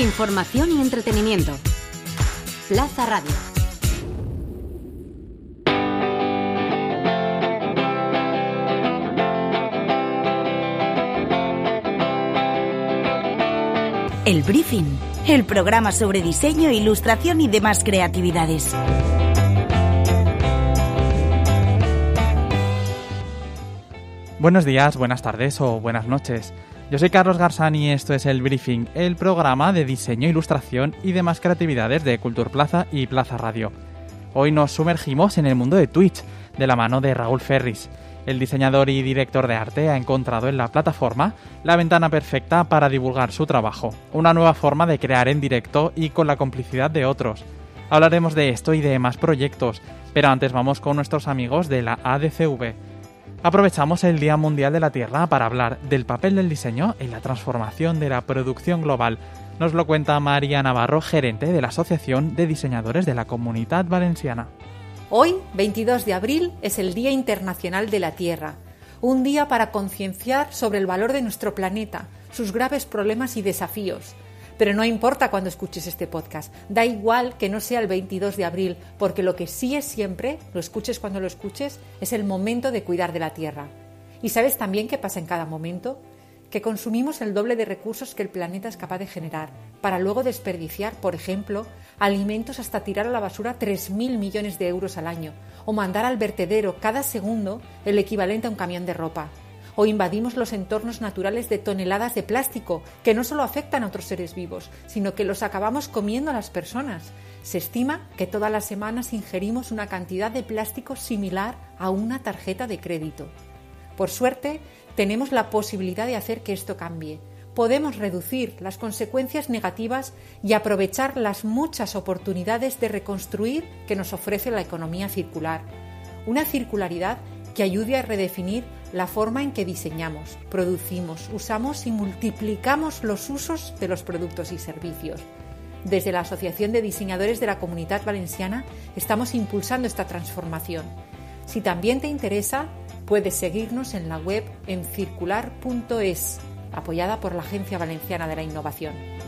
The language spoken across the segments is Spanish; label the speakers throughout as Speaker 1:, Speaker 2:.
Speaker 1: Información y entretenimiento. Plaza Radio. El Briefing, el programa sobre diseño, ilustración y demás creatividades.
Speaker 2: Buenos días, buenas tardes o buenas noches. Yo soy Carlos Garzán y esto es el Briefing, el programa de diseño, ilustración y demás creatividades de Cultur Plaza y Plaza Radio. Hoy nos sumergimos en el mundo de Twitch, de la mano de Raúl Ferris. El diseñador y director de arte ha encontrado en la plataforma la ventana perfecta para divulgar su trabajo, una nueva forma de crear en directo y con la complicidad de otros. Hablaremos de esto y de más proyectos, pero antes vamos con nuestros amigos de la ADCV. Aprovechamos el Día Mundial de la Tierra para hablar del papel del diseño en la transformación de la producción global. Nos lo cuenta María Navarro, gerente de la Asociación de Diseñadores de la Comunidad Valenciana.
Speaker 3: Hoy, 22 de abril, es el Día Internacional de la Tierra, un día para concienciar sobre el valor de nuestro planeta, sus graves problemas y desafíos, pero no importa cuando escuches este podcast, da igual que no sea el 22 de abril, porque lo que sí es siempre, lo escuches cuando lo escuches, es el momento de cuidar de la tierra. ¿Y sabes también qué pasa en cada momento? Que consumimos el doble de recursos que el planeta es capaz de generar, para luego desperdiciar, por ejemplo, alimentos hasta tirar a la basura 3.000 millones de euros al año, o mandar al vertedero cada segundo el equivalente a un camión de ropa o invadimos los entornos naturales de toneladas de plástico que no solo afectan a otros seres vivos, sino que los acabamos comiendo a las personas. Se estima que todas las semanas ingerimos una cantidad de plástico similar a una tarjeta de crédito. Por suerte, tenemos la posibilidad de hacer que esto cambie. Podemos reducir las consecuencias negativas y aprovechar las muchas oportunidades de reconstruir que nos ofrece la economía circular. Una circularidad que ayude a redefinir la forma en que diseñamos, producimos, usamos y multiplicamos los usos de los productos y servicios. Desde la Asociación de Diseñadores de la Comunidad Valenciana estamos impulsando esta transformación. Si también te interesa, puedes seguirnos en la web en circular.es, apoyada por la Agencia Valenciana de la Innovación.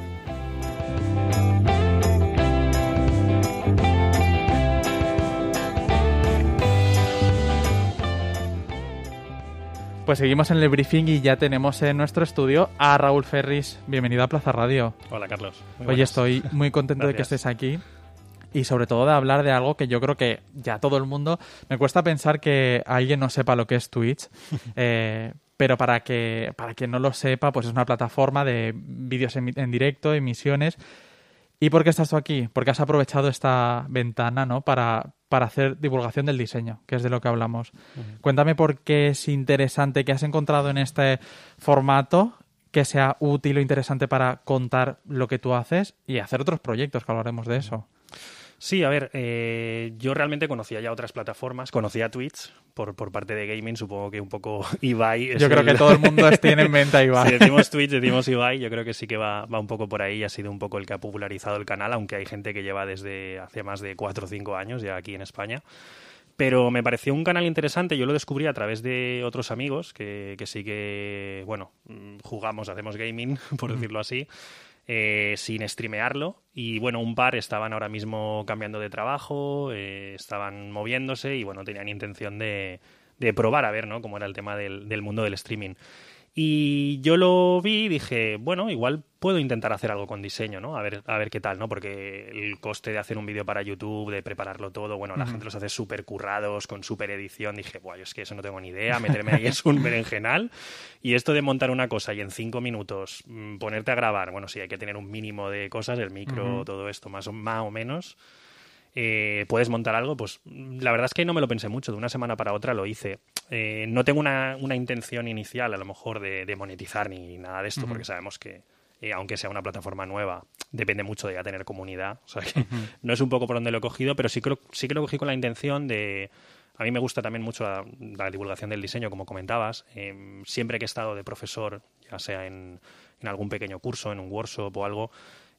Speaker 2: Pues seguimos en el briefing y ya tenemos en nuestro estudio a Raúl Ferris. Bienvenido a Plaza Radio.
Speaker 4: Hola, Carlos.
Speaker 2: Hoy estoy muy contento de que estés aquí y sobre todo de hablar de algo que yo creo que ya todo el mundo... Me cuesta pensar que alguien no sepa lo que es Twitch, eh, pero para que para quien no lo sepa, pues es una plataforma de vídeos en, en directo, emisiones ¿Y por qué estás tú aquí? Porque has aprovechado esta ventana ¿no? para, para hacer divulgación del diseño, que es de lo que hablamos. Cuéntame por qué es interesante que has encontrado en este formato que sea útil o interesante para contar lo que tú haces y hacer otros proyectos, que hablaremos de eso.
Speaker 4: Sí, a ver, eh, yo realmente conocía ya otras plataformas, conocía Twitch por, por parte de gaming, supongo que un poco Ibai.
Speaker 2: yo creo que todo el mundo tiene en mente a Ibai.
Speaker 4: Si decimos Twitch, decimos Ibai, yo creo que sí que va, va un poco por ahí y ha sido un poco el que ha popularizado el canal, aunque hay gente que lleva desde hace más de 4 o 5 años ya aquí en España. Pero me pareció un canal interesante, yo lo descubrí a través de otros amigos que, que sí que, bueno, mm, jugamos, hacemos gaming, por decirlo así. Eh, sin streamearlo. Y bueno, un par estaban ahora mismo cambiando de trabajo, eh, estaban moviéndose y bueno, tenían intención de, de probar a ver ¿no? cómo era el tema del, del mundo del streaming. Y yo lo vi y dije, bueno, igual puedo intentar hacer algo con diseño, ¿no? A ver, a ver qué tal, ¿no? Porque el coste de hacer un vídeo para YouTube, de prepararlo todo, bueno, la gente los hace súper currados, con súper edición. Dije, bueno, yo es que eso no tengo ni idea, meterme ahí es un berenjenal. Y esto de montar una cosa y en cinco minutos mm, ponerte a grabar, bueno, sí, hay que tener un mínimo de cosas, el micro, todo esto, más o, más o menos. Eh, puedes montar algo, pues la verdad es que no me lo pensé mucho, de una semana para otra lo hice. Eh, no tengo una, una, intención inicial, a lo mejor, de, de monetizar ni nada de esto, porque sabemos que, eh, aunque sea una plataforma nueva, depende mucho de ya tener comunidad. O sea que no es un poco por donde lo he cogido, pero sí creo, sí que lo cogí con la intención de. A mí me gusta también mucho la, la divulgación del diseño, como comentabas. Eh, siempre que he estado de profesor, ya sea en, en algún pequeño curso, en un workshop o algo,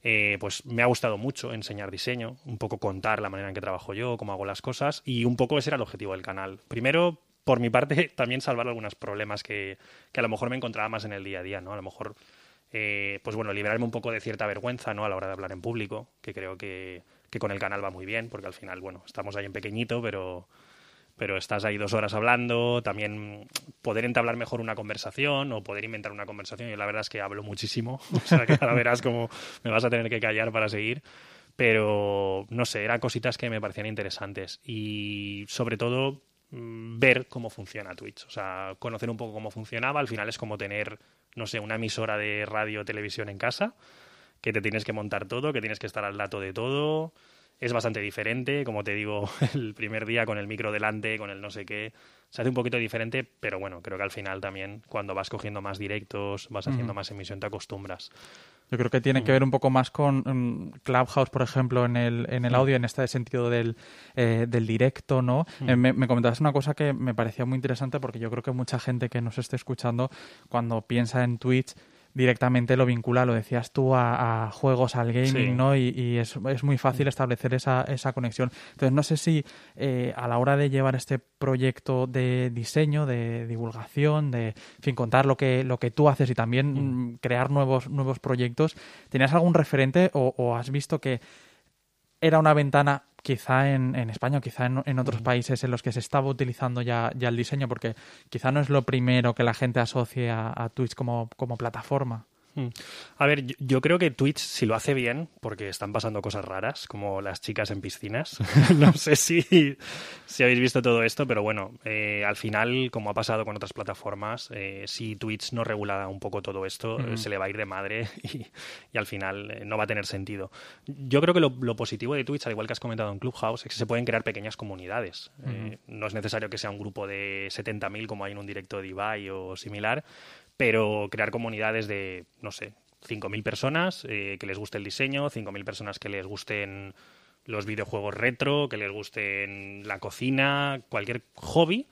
Speaker 4: eh, pues me ha gustado mucho enseñar diseño, un poco contar la manera en que trabajo yo, cómo hago las cosas y un poco ese era el objetivo del canal. Primero, por mi parte, también salvar algunos problemas que, que a lo mejor me encontraba más en el día a día, ¿no? A lo mejor eh, pues bueno, liberarme un poco de cierta vergüenza, ¿no? A la hora de hablar en público, que creo que, que con el canal va muy bien, porque al final, bueno, estamos ahí en pequeñito, pero pero estás ahí dos horas hablando, también poder entablar mejor una conversación o poder inventar una conversación. Yo la verdad es que hablo muchísimo, o sea que ahora verás cómo me vas a tener que callar para seguir. Pero no sé, eran cositas que me parecían interesantes y sobre todo ver cómo funciona Twitch, o sea, conocer un poco cómo funcionaba. Al final es como tener, no sé, una emisora de radio o televisión en casa, que te tienes que montar todo, que tienes que estar al dato de todo es bastante diferente, como te digo, el primer día con el micro delante, con el no sé qué, se hace un poquito diferente, pero bueno, creo que al final también cuando vas cogiendo más directos, vas haciendo más emisión, te acostumbras.
Speaker 2: Yo creo que tiene que ver un poco más con mm, Clubhouse, por ejemplo, en el, en el audio, en este sentido del, eh, del directo, ¿no? Eh, me, me, comentabas una cosa que me parecía muy interesante porque yo creo que mucha gente que nos esté escuchando, cuando piensa en Twitch, directamente lo vincula, lo decías tú, a, juegos, al gaming, ¿no? Y, es, es, muy fácil establecer esa, esa conexión. Entonces, no sé si eh, a la hora de llevar este proyecto de diseño, de divulgación, de, en fin, contar lo que, lo que tú haces y también mm. Mm, crear nuevos, nuevos proyectos, ¿tenías algún referente o has visto que era una ventana quizá en, en España o quizá en, otros países en los que se estaba utilizando ya, ya el diseño, porque quizá no es lo primero que la gente asocie a, Twitch como, como plataforma.
Speaker 4: Hmm. A ver, yo, creo que Twitch, si lo hace bien, porque están pasando cosas raras, como las chicas en piscinas, no sé si, si habéis visto todo esto, pero bueno, eh, al final, como ha pasado con otras plataformas, eh, si Twitch no regula un poco todo esto, eh, se le va a ir de madre y, y al final no va a tener sentido. Yo creo que lo, positivo de Twitch, al igual que has comentado en Clubhouse, es que se pueden crear pequeñas comunidades. no es necesario que sea un grupo de 70.000 como hay en un directo de Ibai o similar, pero crear comunidades de, no sé, 5.000 personas eh, que les guste el diseño, 5.000 personas que les gusten los videojuegos retro, que les gusten la cocina, cualquier hobby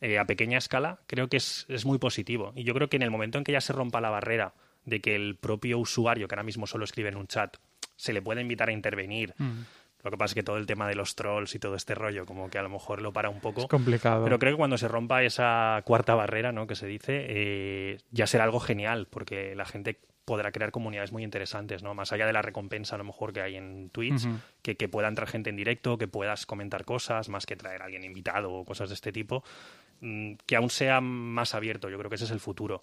Speaker 4: eh, a pequeña escala, creo que es, es, muy positivo. Y yo creo que en el momento en que ya se rompa la barrera de que el propio usuario, que ahora mismo solo escribe en un chat, se le puede invitar a intervenir, mm. Lo que pasa es que todo el tema de los trolls y todo este rollo, como que a lo mejor lo para un poco.
Speaker 2: Es complicado.
Speaker 4: Pero creo que cuando se rompa esa cuarta barrera, ¿no? Que se dice, eh, ya será algo genial, porque la gente podrá crear comunidades muy interesantes, ¿no? Más allá de la recompensa a lo mejor que hay en Twitch, que, que, pueda entrar gente en directo, que puedas comentar cosas, más que traer a alguien invitado o cosas de este tipo, mm, que aún sea más abierto. Yo creo que ese es el futuro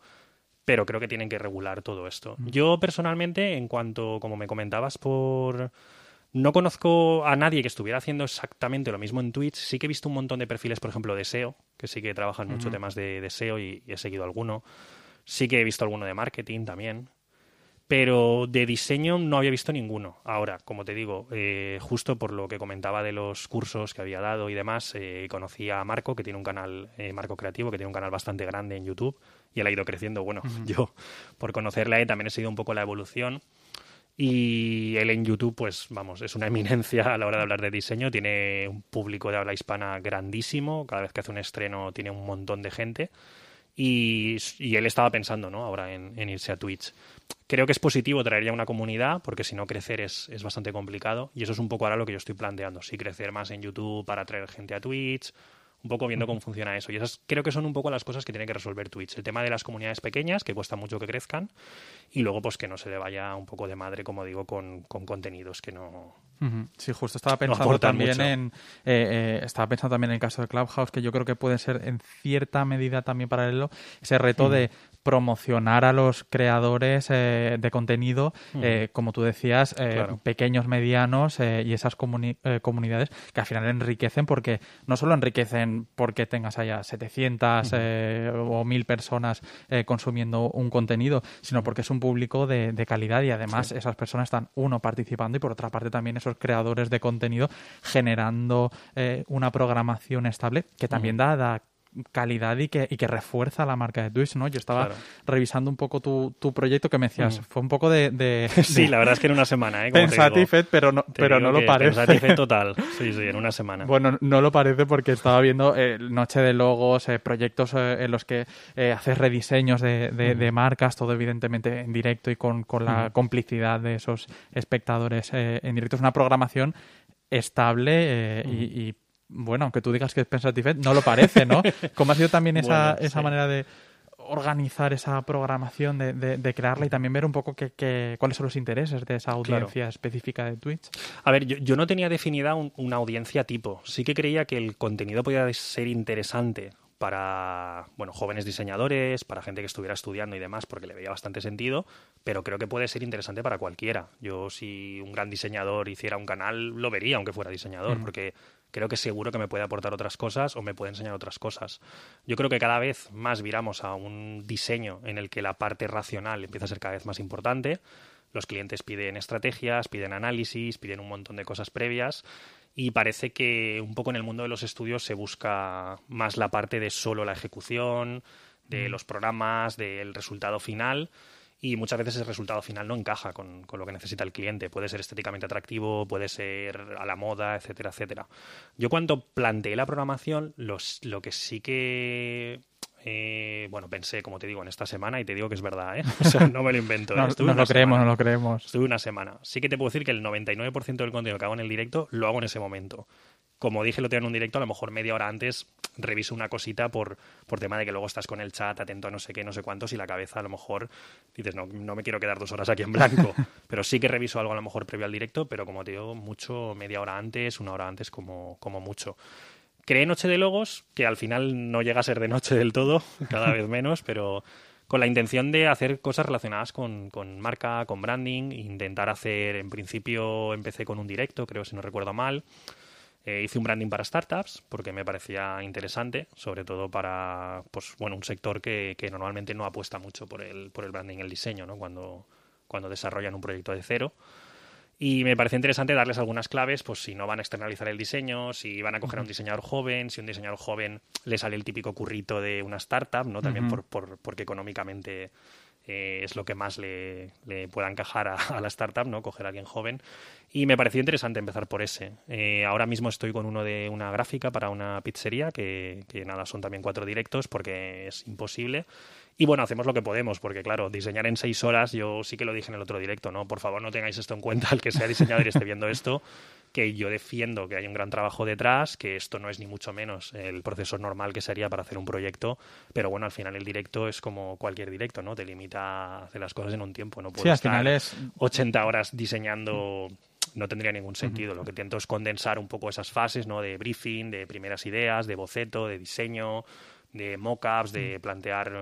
Speaker 4: pero creo que tienen que regular todo esto. Yo personalmente, en cuanto, como me comentabas por no conozco a nadie que estuviera haciendo exactamente lo mismo en Twitch. Sí que he visto un montón de perfiles, por ejemplo, de SEO, que sí que trabajan mucho temas de, SEO y, he seguido alguno. Sí que he visto alguno de marketing también. Pero de diseño no había visto ninguno. Ahora, como te digo, eh, justo por lo que comentaba de los cursos que había dado y demás, eh, conocí a Marco, que tiene un canal, eh, Marco Creativo, que tiene un canal bastante grande en YouTube y él ha ido creciendo. Bueno, yo por conocerle también he seguido un poco la evolución y él en YouTube, pues vamos, es una eminencia a la hora de hablar de diseño. Tiene un público de habla hispana grandísimo. Cada vez que hace un estreno tiene un montón de gente. Y, él estaba pensando, ¿no? Ahora en, irse a Twitch. Creo que es positivo traer ya una comunidad, porque si no crecer es, es bastante complicado. Y eso es un poco ahora lo que yo estoy planteando. Sí, crecer más en YouTube para traer gente a Twitch, un poco viendo cómo funciona eso. Y esas creo que son un poco las cosas que tiene que resolver Twitch. El tema de las comunidades pequeñas, que cuesta mucho que crezcan, y luego pues que no se le vaya un poco de madre, como digo, con, con contenidos que no...
Speaker 2: Sí, justo estaba pensando también en eh, eh, estaba pensando también en el caso de Clubhouse que yo creo que puede ser en cierta medida también paralelo ese reto de promocionar a los creadores eh, de contenido, eh, como tú decías, eh, pequeños, medianos y esas comunidades que al final enriquecen porque no solo enriquecen porque tengas allá 700 o 1000 personas consumiendo un contenido, sino porque es un público de, calidad y además esas personas están, uno, participando y por otra parte también esos creadores de contenido generando una programación estable que también da, da calidad y que, y que refuerza la marca de Twitch, ¿no? Yo estaba revisando un poco tu, tu, proyecto que me decías, mm. fue un poco de, de,
Speaker 4: Sí, la verdad es que en una semana, ¿eh?
Speaker 2: Pensativet, pero no, pero no lo parece.
Speaker 4: Pensativet total, sí, sí, en una semana.
Speaker 2: Bueno, no lo parece porque estaba viendo eh, Noche de Logos, eh, proyectos eh, en los que haces rediseños de, de, marcas, todo evidentemente en directo y con, con la complicidad de esos espectadores en directo. Es una programación estable y, y, bueno, aunque tú digas que es Pensative, no lo parece, ¿no? ¿Cómo ha sido también esa, esa manera de organizar esa programación, de, de, crearla y también ver un poco que, cuáles son los intereses de esa audiencia específica de Twitch.
Speaker 4: A ver, yo, no tenía definida una audiencia tipo. Sí que creía que el contenido podía ser interesante para bueno, jóvenes diseñadores, para gente que estuviera estudiando y demás, porque le veía bastante sentido, pero creo que puede ser interesante para cualquiera. Yo si un gran diseñador hiciera un canal, lo vería aunque fuera diseñador, mm. porque creo que seguro que me puede aportar otras cosas o me puede enseñar otras cosas. Yo creo que cada vez más viramos a un diseño en el que la parte racional empieza a ser cada vez más importante. Los clientes piden estrategias, piden análisis, piden un montón de cosas previas y parece que un poco en el mundo de los estudios se busca más la parte de solo la ejecución, de mm. los programas, del resultado final y muchas veces el resultado final no encaja con, lo que necesita el cliente. Puede ser estéticamente atractivo, puede ser a la moda, etcétera, etcétera. Yo cuando planteé la programación, los, lo que sí que eh, bueno, pensé, como te digo, en esta semana y te digo que es verdad, ¿eh? O sea, no me lo invento.
Speaker 2: no, no lo creemos, no lo creemos.
Speaker 4: Estuve una semana. Sí que te puedo decir que el 99% del contenido que hago en el directo lo hago en ese momento. Como dije, lo tengo en un directo, a lo mejor media hora antes reviso una cosita por, por tema de que luego estás con el chat atento a no sé qué, no sé cuántos y la cabeza a lo mejor dices, no, no me quiero quedar dos horas aquí en blanco. pero sí que reviso algo a lo mejor previo al directo, pero como te digo, mucho media hora antes, una hora antes como, como mucho creé Noche de Logos, que al final no llega a ser de noche del todo, cada vez menos, pero con la intención de hacer cosas relacionadas con, con, marca, con branding, intentar hacer, en principio empecé con un directo, creo si no recuerdo mal, eh, hice un branding para startups porque me parecía interesante, sobre todo para pues, bueno, un sector que, que normalmente no apuesta mucho por el, por el branding y el diseño, ¿no? cuando, cuando desarrollan un proyecto de cero. Y me parece interesante darles algunas claves, pues si no van a externalizar el diseño, si van a coger a un diseñador joven, si un diseñador joven le sale el típico currito de una startup, ¿no? También por, por, porque económicamente eh, es lo que más le, le pueda encajar a, la startup, ¿no? Coger a alguien joven. Y me pareció interesante empezar por ese. Eh, ahora mismo estoy con uno de una gráfica para una pizzería, que, que nada, son también cuatro directos porque es imposible. Y bueno, hacemos lo que podemos, porque claro, diseñar en seis horas, yo sí que lo dije en el otro directo, ¿no? Por favor, no tengáis esto en cuenta, el que sea diseñador y esté viendo esto, que yo defiendo que hay un gran trabajo detrás, que esto no es ni mucho menos el proceso normal que sería para hacer un proyecto, pero bueno, al final el directo es como cualquier directo, ¿no? Te limita a hacer las cosas en un tiempo, no puedo estar 80 horas diseñando no tendría ningún sentido. Lo que intento es condensar un poco esas fases, ¿no? De briefing, de primeras ideas, de boceto, de diseño, de mockups, de plantear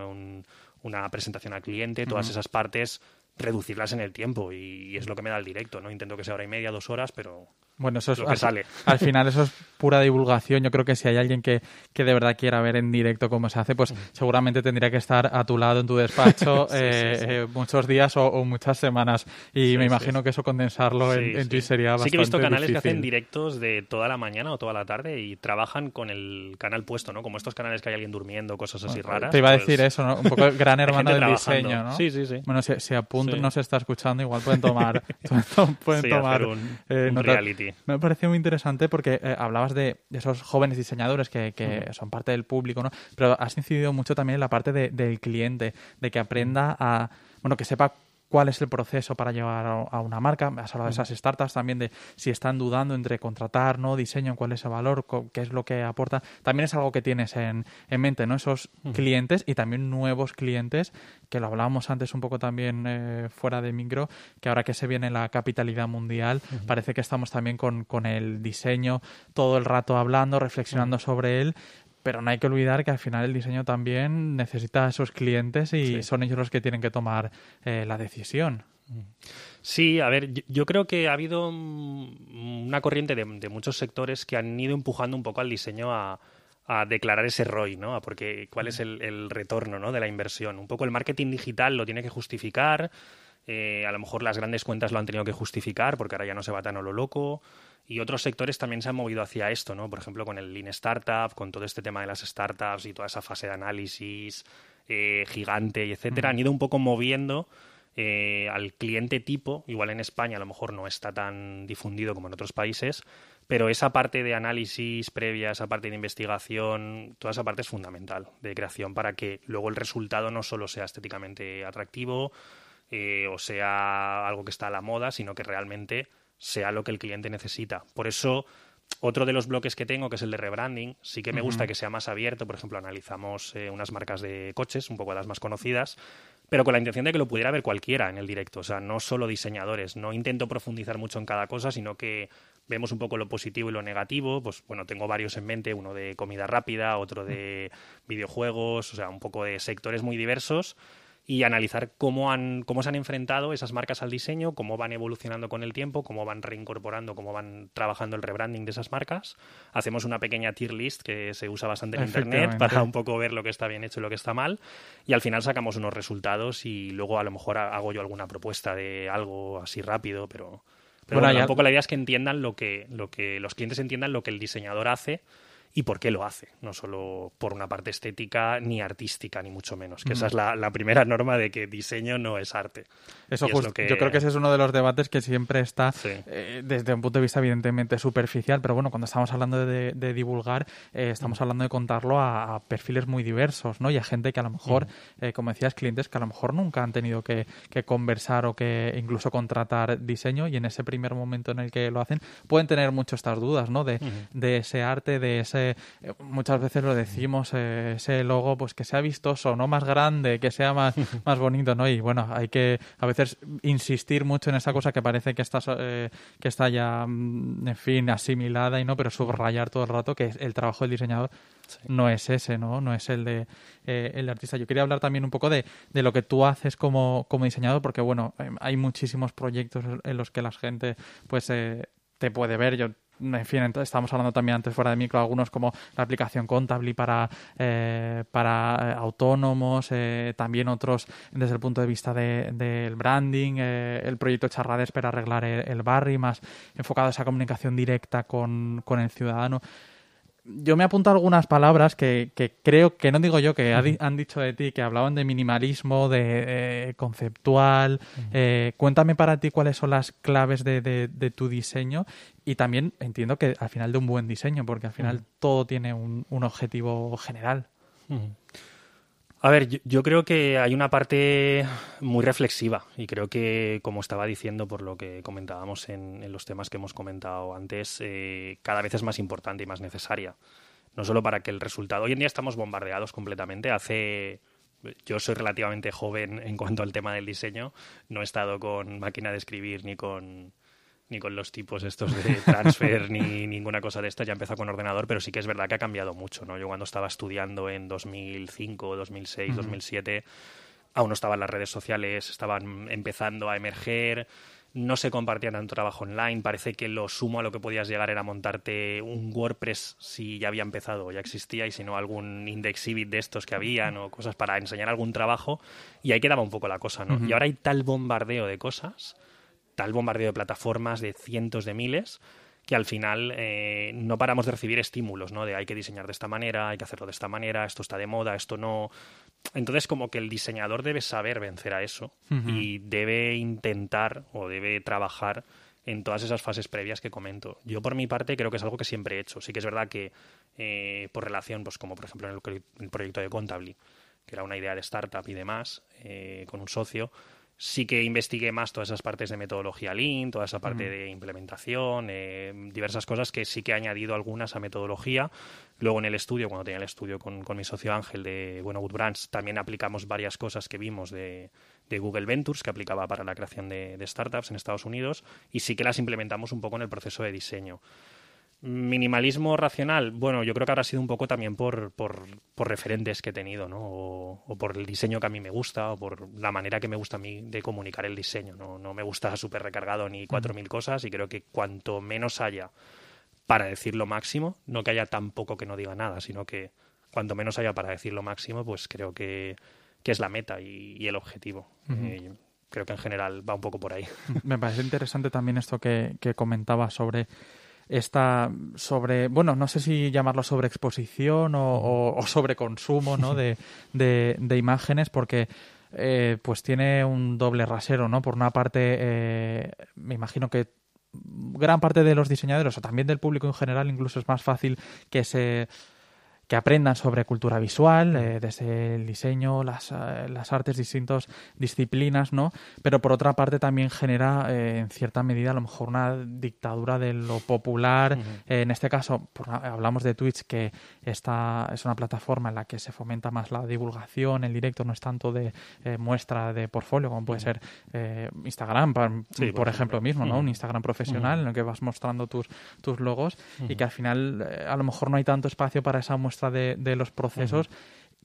Speaker 4: una presentación al cliente, todas esas partes reducirlas en el tiempo y, es lo que me da el directo, ¿no? Intento que sea hora y media, dos horas, pero
Speaker 2: bueno, eso es, al, sale. al final eso es pura divulgación. Yo creo que si hay alguien que, que de verdad quiera ver en directo cómo se hace, pues seguramente tendría que estar a tu lado en tu despacho eh, eh, muchos días o, muchas semanas. Y me imagino que eso condensarlo en, en sería bastante
Speaker 4: Sí que he visto canales
Speaker 2: que
Speaker 4: hacen directos de toda la mañana o toda la tarde y trabajan con el canal puesto, ¿no? Como estos canales que hay alguien durmiendo, cosas así raras.
Speaker 2: Te iba a decir pues eso, ¿no? Un poco el gran hermano del diseño, ¿no?
Speaker 4: Sí, sí, sí.
Speaker 2: Bueno, si, si a punto no se está escuchando, igual pueden tomar, pueden tomar
Speaker 4: un, eh, reality.
Speaker 2: Me parece muy interesante porque eh, hablabas de, esos jóvenes diseñadores que, son parte del público, ¿no? Pero has incidido mucho también en la parte del cliente, de que aprenda a, bueno, que sepa cuál es el proceso para llevar a una marca. Has hablado de esas startups también, de si están dudando entre contratar, no diseño, cuál es el valor, qué es lo que aporta. También es algo que tienes en, mente, ¿no? Esos clientes y también nuevos clientes, que lo hablábamos antes un poco también eh, fuera de micro, que ahora que se viene la capitalidad mundial, parece que estamos también con, con el diseño todo el rato hablando, reflexionando sobre él, pero no hay que olvidar que al final el diseño también necesita a esos clientes y son ellos los que tienen que tomar eh, la decisión.
Speaker 4: Sí, a ver, yo creo que ha habido una corriente de, muchos sectores que han ido empujando un poco al diseño a, declarar ese ROI, ¿no? porque cuál es el, retorno ¿no? de la inversión. Un poco el marketing digital lo tiene que justificar, eh, a lo mejor las grandes cuentas lo han tenido que justificar porque ahora ya no se va tan a lo loco. Y otros sectores también se han movido hacia esto, ¿no? Por ejemplo, con el Lean Startup, con todo este tema de las startups y toda esa fase de análisis eh, gigante y etcétera, han ido un poco moviendo eh, al cliente tipo. Igual en España a lo mejor no está tan difundido como en otros países, pero esa parte de análisis previa, esa parte de investigación, toda esa parte es fundamental de creación para que luego el resultado no solo sea estéticamente atractivo eh, o sea algo que está a la moda, sino que realmente sea lo que el cliente necesita. Por eso otro de los bloques que tengo, que es el de rebranding, sí que me gusta que sea más abierto. Por ejemplo, analizamos eh, unas marcas de coches, un poco las más conocidas, pero con la intención de que lo pudiera ver cualquiera en el directo. O sea, no solo diseñadores. No intento profundizar mucho en cada cosa, sino que vemos un poco lo positivo y lo negativo. Pues bueno, tengo varios en mente, uno de comida rápida, otro de videojuegos, o sea, un poco de sectores muy diversos y analizar cómo, han, cómo se han enfrentado esas marcas al diseño, cómo van evolucionando con el tiempo, cómo van reincorporando, cómo van trabajando el rebranding de esas marcas. Hacemos una pequeña tier list que se usa bastante en Internet para un poco ver lo que está bien hecho y lo que está mal. Y al final sacamos unos resultados y luego a lo mejor hago yo alguna propuesta de algo así rápido, pero... Pero bueno, un poco la idea es que entiendan lo que, lo que los clientes entiendan lo que el diseñador hace y por qué lo hace, no solo por una parte estética ni artística, ni mucho menos, que esa es la, primera norma de que diseño no es arte.
Speaker 2: Eso justo, yo creo que ese es uno de los debates que siempre está eh, desde un punto de vista evidentemente superficial, pero bueno, cuando estamos hablando de, divulgar, eh, estamos hablando de contarlo a, perfiles muy diversos, ¿no? Y a gente que a lo mejor, eh, como decías, clientes que a lo mejor nunca han tenido que, conversar o que incluso contratar diseño y en ese primer momento en el que lo hacen pueden tener mucho estas dudas, ¿no? De, de ese arte, de ese eh, muchas veces lo decimos, eh, ese logo, pues que sea vistoso, no más grande, que sea más, más bonito, ¿no? Y bueno, hay que a veces insistir mucho en esa cosa que parece que está, eh, que está ya, mm, en fin, asimilada y no, pero subrayar todo el rato que el trabajo del diseñador no es ese, ¿no? No es el de el artista. Yo quería hablar también un poco de, de lo que tú haces como, como diseñador, porque bueno, hay muchísimos proyectos en los que la gente pues te puede ver. Yo en fin, estamos hablando también antes fuera de micro, algunos como la aplicación Contable para, eh, para eh, autónomos, eh, también otros desde el punto de vista del branding, el proyecto Charrades para arreglar el, el, barrio, más enfocado a esa comunicación directa con, con el ciudadano yo me apunto algunas palabras que, creo que no digo yo, que han dicho de ti, que hablaban de minimalismo, de conceptual. Eh, cuéntame para ti cuáles son las claves de, tu diseño y también entiendo que al final de un buen diseño, porque al final todo tiene un, un objetivo general.
Speaker 4: A ver, yo, creo que hay una parte muy reflexiva y creo que, como estaba diciendo por lo que comentábamos en, los temas que hemos comentado antes, eh, cada vez es más importante y más necesaria. No solo para que el resultado. Hoy en día estamos bombardeados completamente. Hace. Yo soy relativamente joven en cuanto al tema del diseño. No he estado con máquina de escribir ni con ni con los tipos estos de transfer, ni ninguna cosa de esto, ya empezó con ordenador, pero sí que es verdad que ha cambiado mucho, ¿no? Yo cuando estaba estudiando en 2005, 2006, 2007, aún no estaban las redes sociales, estaban empezando a emerger, no se compartía tanto trabajo online, parece que lo sumo a lo que podías llegar era montarte un WordPress si ya había empezado o ya existía y si no algún Indexibit de estos que habían o cosas para enseñar algún trabajo y ahí quedaba un poco la cosa, ¿no? Y ahora hay tal bombardeo de cosas tal bombardeo de plataformas de cientos de miles que al final eh, no paramos de recibir estímulos, ¿no? De hay que diseñar de esta manera, hay que hacerlo de esta manera, esto está de moda, esto no. Entonces, como que el diseñador debe saber vencer a eso y debe intentar o debe trabajar en todas esas fases previas que comento. Yo, por mi parte, creo que es algo que siempre he hecho. Sí que es verdad que eh, por relación, pues como por ejemplo en el, proyecto de Contable, que era una idea de startup y demás, eh, con un socio, sí que investigué más todas esas partes de metodología Lean, toda esa parte de implementación, eh, diversas cosas que sí que he añadido algunas a metodología. Luego en el estudio, cuando tenía el estudio con, mi socio Ángel de Bueno Good Brands, también aplicamos varias cosas que vimos de, Google Ventures, que aplicaba para la creación de startups en Estados Unidos, y sí que las implementamos un poco en el proceso de diseño. Minimalismo racional, bueno, yo creo que habrá sido un poco también por, por, referentes que he tenido, ¿no? O, por el diseño que a mí me gusta, o por la manera que me gusta a mí de comunicar el diseño, ¿no? No me gusta súper recargado ni cuatro mil cosas y creo que cuanto menos haya para decir lo máximo, no que haya tan poco que no diga nada, sino que cuanto menos haya para decir lo máximo, pues creo que, es la meta y, el objetivo. Eh, creo que en general va un poco por ahí.
Speaker 2: Me parece interesante también esto que, que comentaba sobre está sobre, bueno, no sé si llamarlo sobre exposición o, o, sobre consumo ¿no? de, de, imágenes, porque eh, pues tiene un doble rasero, ¿no? Por una parte, eh, me imagino que gran parte de los diseñadores o también del público en general incluso es más fácil que se que aprendan sobre cultura visual, eh, desde el diseño, las, eh, las artes, distintas disciplinas, ¿no? Pero por otra parte también genera eh, en cierta medida a lo mejor una dictadura de lo popular. en este caso, hablamos de Twitch, que esta es una plataforma en la que se fomenta más la divulgación, el directo, no es tanto de muestra de portfolio, como puede ser Instagram, por, ejemplo, mismo, ¿no? Un Instagram profesional en el que vas mostrando tus, tus logos y que al final a lo mejor no hay tanto espacio para esa muestra de, los procesos.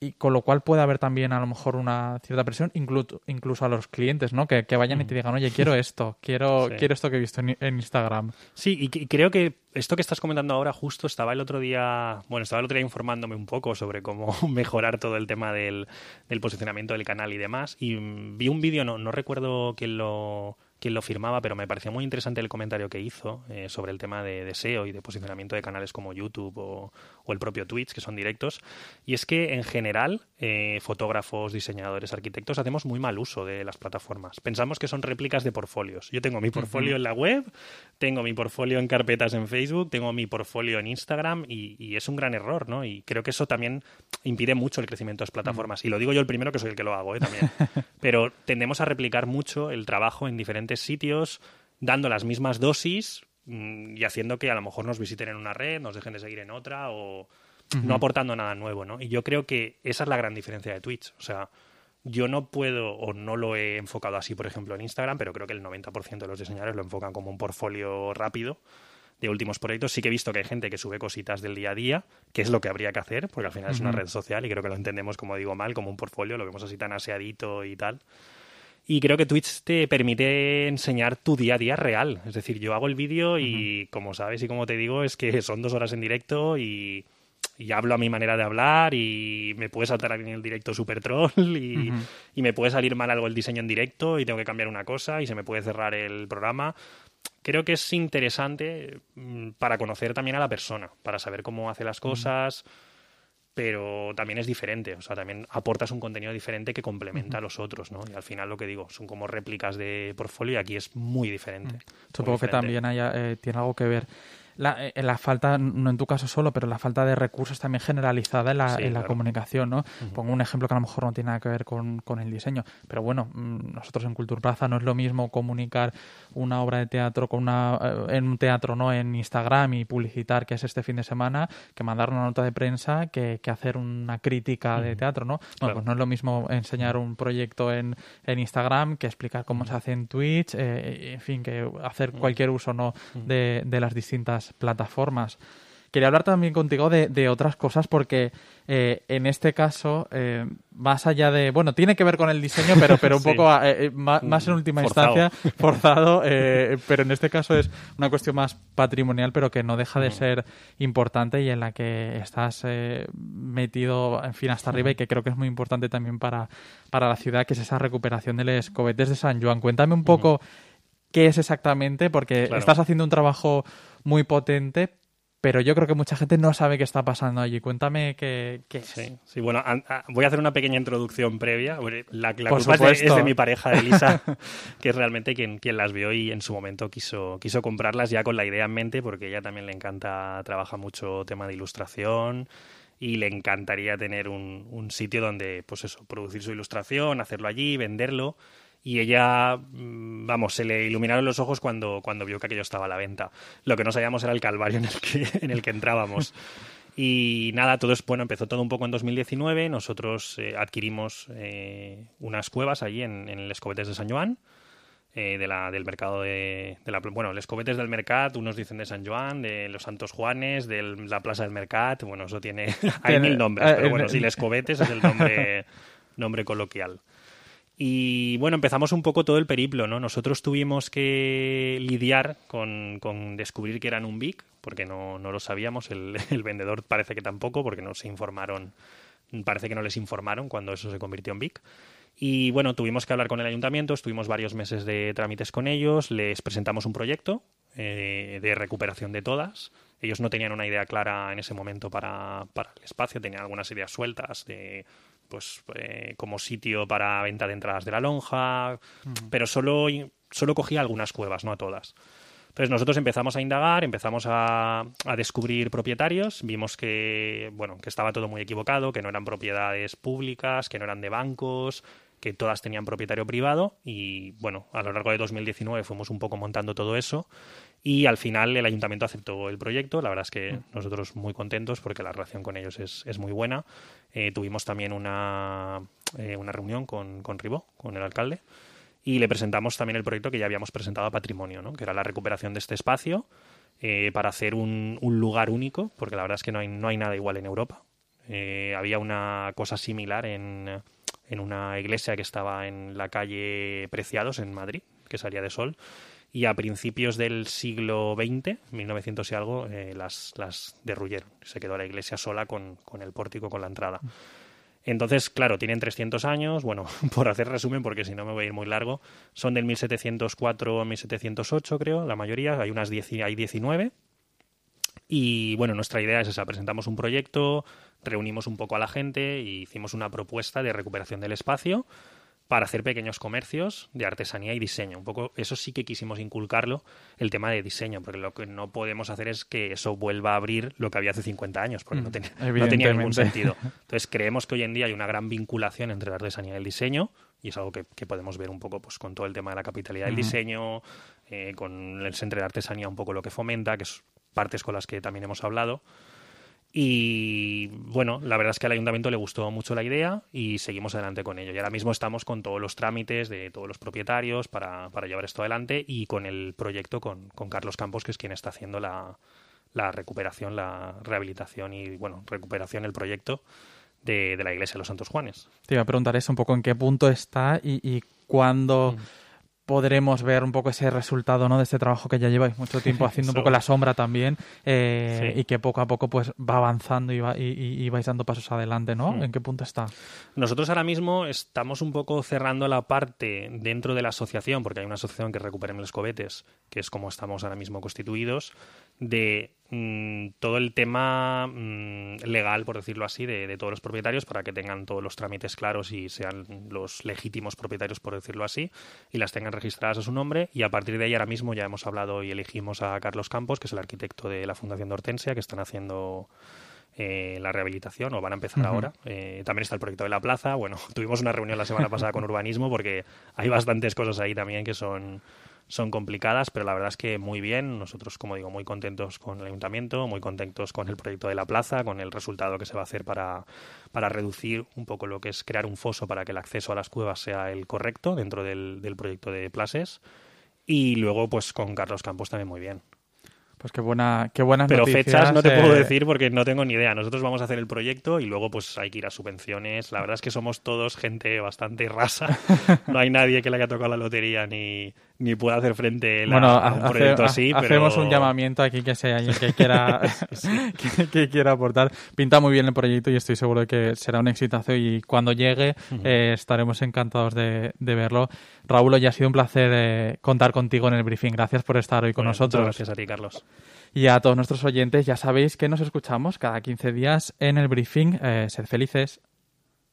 Speaker 2: Y con lo cual puede haber también a lo mejor una cierta presión, incluso, incluso a los clientes, ¿no? Que, vayan y te digan, oye, quiero esto, quiero, quiero esto que he visto en, Instagram.
Speaker 4: Sí, y, creo que esto que estás comentando ahora justo estaba el otro día, bueno, estaba el otro día informándome un poco sobre cómo mejorar todo el tema del, del posicionamiento del canal y demás. Y vi un vídeo, no, no recuerdo quién lo, quién lo firmaba, pero me pareció muy interesante el comentario que hizo eh, sobre el tema de, SEO y de posicionamiento de canales como YouTube o, el propio Twitch, que son directos. Y es que, en general, eh, fotógrafos, diseñadores, arquitectos, hacemos muy mal uso de las plataformas. Pensamos que son réplicas de portfolios. Yo tengo mi portfolio en la web, tengo mi portfolio en carpetas en Facebook, tengo mi portfolio en Instagram y, es un gran error, ¿no? Y creo que eso también impide mucho el crecimiento de las plataformas. Y lo digo yo el primero, que soy el que lo hago, ¿eh? También. Pero tendemos a replicar mucho el trabajo en diferentes sitios, dando las mismas dosis y haciendo que a lo mejor nos visiten en una red, nos dejen de seguir en otra o no aportando nada nuevo, ¿no? Y yo creo que esa es la gran diferencia de Twitch. O sea, yo no puedo o no lo he enfocado así, por ejemplo, en Instagram, pero creo que el 90% de los diseñadores lo enfocan como un portfolio rápido de últimos proyectos. Sí que he visto que hay gente que sube cositas del día a día, que es lo que habría que hacer, porque al final es una red social y creo que lo entendemos, como digo mal, como un portfolio, lo vemos así tan aseadito y tal. Y creo que Twitch te permite enseñar tu día a día real. Es decir, yo hago el vídeo y, como sabes y como te digo, es que son dos horas en directo y, hablo a mi manera de hablar y me puede saltar en el directo super troll y, y, me puede salir mal algo el diseño en directo y tengo que cambiar una cosa y se me puede cerrar el programa. Creo que es interesante mm, para conocer también a la persona, para saber cómo hace las cosas pero también es diferente, o sea, también aportas un contenido diferente que complementa a los otros, ¿no? Y al final lo que digo, son como réplicas de portfolio y aquí es muy diferente.
Speaker 2: Supongo que también haya, eh, tiene algo que ver la, eh, la, falta, no en tu caso solo, pero la falta de recursos también generalizada en la, en la comunicación, ¿no? Pongo un ejemplo que a lo mejor no tiene nada que ver con, con el diseño, pero bueno, mm, nosotros en Cultura Plaza no es lo mismo comunicar una obra de teatro con una, eh, en un teatro, ¿no? En Instagram y publicitar que es este fin de semana, que mandar una nota de prensa, que, que hacer una crítica de teatro, ¿no? Bueno, pues no es lo mismo enseñar un proyecto en, en Instagram que explicar cómo se hace en Twitch, eh, en fin, que hacer cualquier uso, ¿no? De, de las distintas plataformas. Quería hablar también contigo de, otras cosas porque eh, en este caso, eh, más allá de, bueno, tiene que ver con el diseño, pero, pero un poco eh, más, en última instancia, forzado, pero en este caso es una cuestión más patrimonial, pero que no deja de ser importante y en la que estás metido, en fin, hasta arriba y que creo que es muy importante también para, para la ciudad, que es esa recuperación de los cohetes de San Juan. Cuéntame un poco qué es exactamente, porque estás haciendo un trabajo muy potente, pero yo creo que mucha gente no sabe qué está pasando allí. Cuéntame qué, qué es.
Speaker 4: Sí, bueno, voy a hacer una pequeña introducción previa. La, la culpa es de, mi pareja, Elisa, que es realmente quien, quien las vio y en su momento quiso, quiso comprarlas ya con la idea en mente, porque ella también le encanta, trabaja mucho tema de ilustración y le encantaría tener un, un sitio donde, pues eso, producir su ilustración, hacerlo allí, venderlo y ella, mm, vamos, se le iluminaron los ojos cuando, cuando vio que aquello estaba a la venta. Lo que no sabíamos era el calvario en el que, en el que entrábamos. Y nada, todo es bueno, empezó todo un poco en 2019. Nosotros eh, adquirimos eh, unas cuevas allí en, en el Escobetes de San Juan, eh, de la, del mercado de, de, la. Bueno, el Escobetes del Mercat, unos dicen de San Juan, de los Santos Juanes, de la Plaza del Mercat. Bueno, eso tiene. Hay mil nombres, pero bueno, sí, el Escobetes es el nombre, nombre coloquial. Y bueno, empezamos un poco todo el periplo, ¿no? Nosotros tuvimos que lidiar con, descubrir que eran un BIC, porque no, no lo sabíamos, el, el, vendedor parece que tampoco, porque no se informaron, parece que no les informaron cuando eso se convirtió en BIC. Y bueno, tuvimos que hablar con el ayuntamiento, estuvimos varios meses de trámites con ellos, les presentamos un proyecto eh, de recuperación de todas. Ellos no tenían una idea clara en ese momento para, para el espacio, tenían algunas ideas sueltas de pues eh, como sitio para venta de entradas de la lonja, pero solo, solo cogía algunas cuevas, no a todas. Entonces nosotros empezamos a indagar, empezamos a, descubrir propietarios, vimos que, bueno, que estaba todo muy equivocado, que no eran propiedades públicas, que no eran de bancos, que todas tenían propietario privado y bueno, a lo largo de 2019 fuimos un poco montando todo eso y al final el ayuntamiento aceptó el proyecto. La verdad es que nosotros muy contentos porque la relación con ellos es, es muy buena. Eh, tuvimos también una, eh, una reunión con, con Ribó, con el alcalde, y le presentamos también el proyecto que ya habíamos presentado a Patrimonio, ¿no? que era la recuperación de este espacio eh, para hacer un, un, lugar único, porque la verdad es que no hay, no hay nada igual en Europa. Había una cosa similar en, en una iglesia que estaba en la calle Preciados, en Madrid, que salía de sol, y a principios del siglo XX, 1900 y algo, eh, las, las derruyeron. Se quedó la iglesia sola con, el pórtico, con la entrada. Entonces, claro, tienen 300 años, bueno, por hacer resumen, porque si no me voy a ir muy largo, son del 1704 a 1708, creo, la mayoría, hay unas 10, hay 19. Y bueno, nuestra idea es esa, presentamos un proyecto, reunimos un poco a la gente y hicimos una propuesta de recuperación del espacio para hacer pequeños comercios de artesanía y diseño. Un poco, eso sí que quisimos inculcarlo, el tema de diseño, porque lo que no podemos hacer es que eso vuelva a abrir lo que había hace 50 años, porque no, mm, no, tenía ningún sentido. Entonces creemos que hoy en día hay una gran vinculación entre la artesanía y el diseño, y es algo que, podemos ver un poco pues, con todo el tema de la capitalidad del diseño, eh, con el centro de artesanía un poco lo que fomenta, que es partes con las que también hemos hablado. Y bueno, la verdad es que al ayuntamiento le gustó mucho la idea y seguimos adelante con ello. Y ahora mismo estamos con todos los trámites de todos los propietarios para, para llevar esto adelante y con el proyecto con, con Carlos Campos, que es quien está haciendo la, la recuperación, la rehabilitación y, bueno, recuperación, el proyecto de, de, la iglesia de los Santos Juanes.
Speaker 2: Te iba a preguntar eso un poco en qué punto está y, y cuándo... Mm podremos ver un poco ese resultado ¿no? de este trabajo que ya lleváis mucho tiempo haciendo un poco la sombra también eh, y que poco a poco pues va avanzando y, va, y, vais dando pasos adelante, ¿no? ¿En qué punto está?
Speaker 4: Nosotros ahora mismo estamos un poco cerrando la parte dentro de la asociación, porque hay una asociación que recupera los cobetes, que es como estamos ahora mismo constituidos, de mm, todo el tema mm, legal, por decirlo así, de, todos los propietarios para que tengan todos los trámites claros y sean los legítimos propietarios, por decirlo así, y las tengan registradas a su nombre. Y a partir de ahí, ahora mismo ya hemos hablado y elegimos a Carlos Campos, que es el arquitecto de la Fundación de Hortensia, que están haciendo eh, la rehabilitación o van a empezar ahora. Eh, también está el proyecto de la plaza. Bueno, tuvimos una reunión la semana pasada con urbanismo porque hay bastantes cosas ahí también que son son complicadas, pero la verdad es que muy bien. Nosotros, como digo, muy contentos con el ayuntamiento, muy contentos con el proyecto de la plaza, con el resultado que se va a hacer para, para reducir un poco lo que es crear un foso para que el acceso a las cuevas sea el correcto dentro del, del proyecto de Plases. Y luego, pues con Carlos Campos también muy bien.
Speaker 2: Pues qué buena, qué buenas
Speaker 4: Pero
Speaker 2: fechas
Speaker 4: no te puedo decir porque no tengo ni idea. Nosotros vamos a hacer el proyecto y luego pues hay que ir a subvenciones. La verdad es que somos todos gente bastante rasa. No hay nadie que le haya tocado la lotería ni, ni pueda hacer frente a un proyecto así.
Speaker 2: Hacemos un llamamiento aquí que sea alguien que quiera, que, quiera aportar. Pinta muy bien el proyecto y estoy seguro de que será un exitazo y cuando llegue eh, estaremos encantados de, verlo. Raúl, ya ha sido un placer eh, contar contigo en el briefing. Gracias por estar hoy con nosotros.
Speaker 4: Gracias a ti, Carlos.
Speaker 2: Y a todos nuestros oyentes, ya sabéis que nos escuchamos cada 15 días en el briefing. Eh, sed felices.